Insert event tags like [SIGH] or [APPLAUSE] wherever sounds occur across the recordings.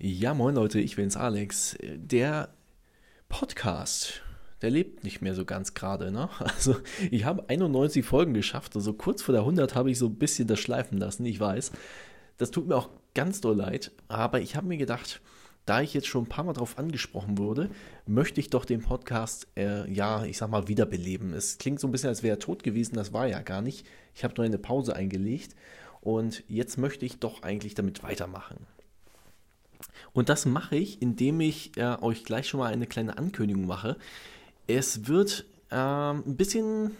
Ja, moin Leute, ich bin's Alex. Der Podcast, der lebt nicht mehr so ganz gerade, ne? [LAUGHS] Also, ich habe 91 Folgen geschafft, also kurz vor der 100 habe ich so ein bisschen das schleifen lassen, ich weiß. Das tut mir auch ganz doll leid, aber ich habe mir gedacht, da ich jetzt schon ein paar Mal darauf angesprochen wurde, möchte ich doch den Podcast, äh, ja, ich sag mal, wiederbeleben. Es klingt so ein bisschen, als wäre er tot gewesen, das war ja gar nicht. Ich habe nur eine Pause eingelegt und jetzt möchte ich doch eigentlich damit weitermachen. Und das mache ich, indem ich äh, euch gleich schon mal eine kleine Ankündigung mache. Es wird äh, ein bisschen,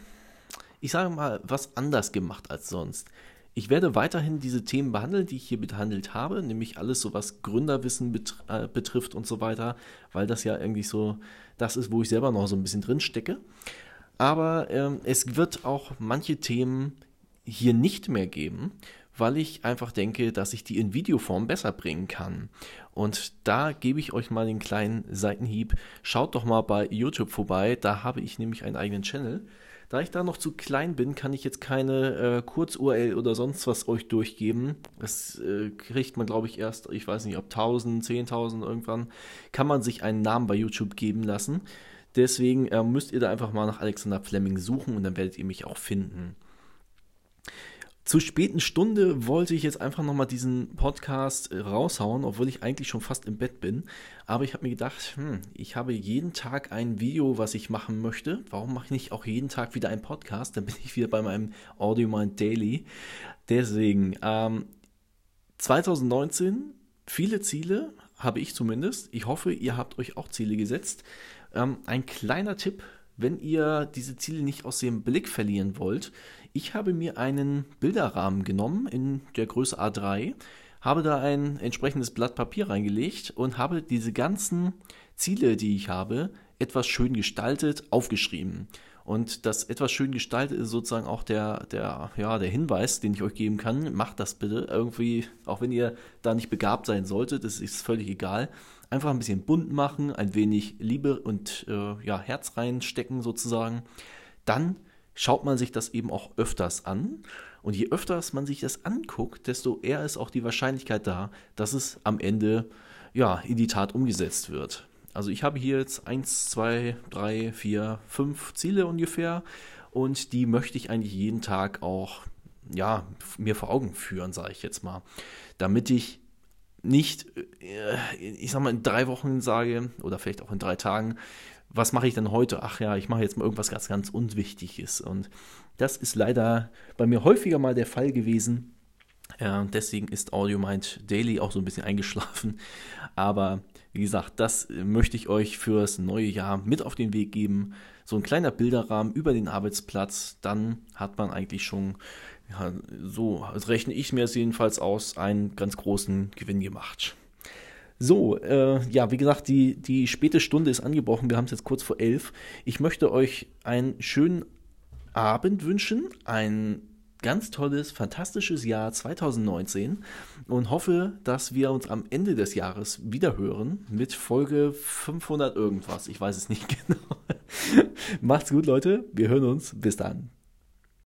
ich sage mal, was anders gemacht als sonst. Ich werde weiterhin diese Themen behandeln, die ich hier behandelt habe, nämlich alles so, was Gründerwissen bet äh, betrifft und so weiter, weil das ja irgendwie so das ist, wo ich selber noch so ein bisschen drin stecke. Aber ähm, es wird auch manche Themen hier nicht mehr geben weil ich einfach denke, dass ich die in Videoform besser bringen kann. Und da gebe ich euch mal den kleinen Seitenhieb. Schaut doch mal bei YouTube vorbei, da habe ich nämlich einen eigenen Channel. Da ich da noch zu klein bin, kann ich jetzt keine äh, Kurz-URL oder sonst was euch durchgeben. Das äh, kriegt man, glaube ich, erst, ich weiß nicht, ob 1000, 10.000 irgendwann, kann man sich einen Namen bei YouTube geben lassen. Deswegen äh, müsst ihr da einfach mal nach Alexander Fleming suchen und dann werdet ihr mich auch finden. Zur späten Stunde wollte ich jetzt einfach nochmal diesen Podcast äh, raushauen, obwohl ich eigentlich schon fast im Bett bin. Aber ich habe mir gedacht, hm, ich habe jeden Tag ein Video, was ich machen möchte. Warum mache ich nicht auch jeden Tag wieder einen Podcast? Dann bin ich wieder bei meinem Audio Mind Daily. Deswegen, ähm, 2019, viele Ziele, habe ich zumindest. Ich hoffe, ihr habt euch auch Ziele gesetzt. Ähm, ein kleiner Tipp, wenn ihr diese Ziele nicht aus dem Blick verlieren wollt, ich habe mir einen Bilderrahmen genommen in der Größe A3, habe da ein entsprechendes Blatt Papier reingelegt und habe diese ganzen Ziele, die ich habe, etwas schön gestaltet, aufgeschrieben. Und das etwas schön gestaltet ist sozusagen auch der, der, ja, der Hinweis, den ich euch geben kann. Macht das bitte. Irgendwie, auch wenn ihr da nicht begabt sein solltet, das ist völlig egal. Einfach ein bisschen bunt machen, ein wenig Liebe und äh, ja, Herz reinstecken sozusagen. Dann schaut man sich das eben auch öfters an. Und je öfters man sich das anguckt, desto eher ist auch die Wahrscheinlichkeit da, dass es am Ende ja, in die Tat umgesetzt wird. Also ich habe hier jetzt 1, 2, 3, 4, 5 Ziele ungefähr und die möchte ich eigentlich jeden Tag auch ja, mir vor Augen führen, sage ich jetzt mal, damit ich nicht, äh, ich sag mal, in drei Wochen sage oder vielleicht auch in drei Tagen, was mache ich denn heute? Ach ja, ich mache jetzt mal irgendwas ganz, ganz Unwichtiges. Und das ist leider bei mir häufiger mal der Fall gewesen. Ja, deswegen ist Audio Mind Daily auch so ein bisschen eingeschlafen. Aber wie gesagt, das möchte ich euch fürs neue Jahr mit auf den Weg geben. So ein kleiner Bilderrahmen über den Arbeitsplatz, dann hat man eigentlich schon, ja, so rechne ich mir es jedenfalls aus, einen ganz großen Gewinn gemacht. So, äh, ja, wie gesagt, die, die späte Stunde ist angebrochen. Wir haben es jetzt kurz vor elf. Ich möchte euch einen schönen Abend wünschen, ein ganz tolles, fantastisches Jahr 2019 und hoffe, dass wir uns am Ende des Jahres wieder hören mit Folge 500 irgendwas. Ich weiß es nicht [LAUGHS] genau. Macht's gut, Leute. Wir hören uns. Bis dann.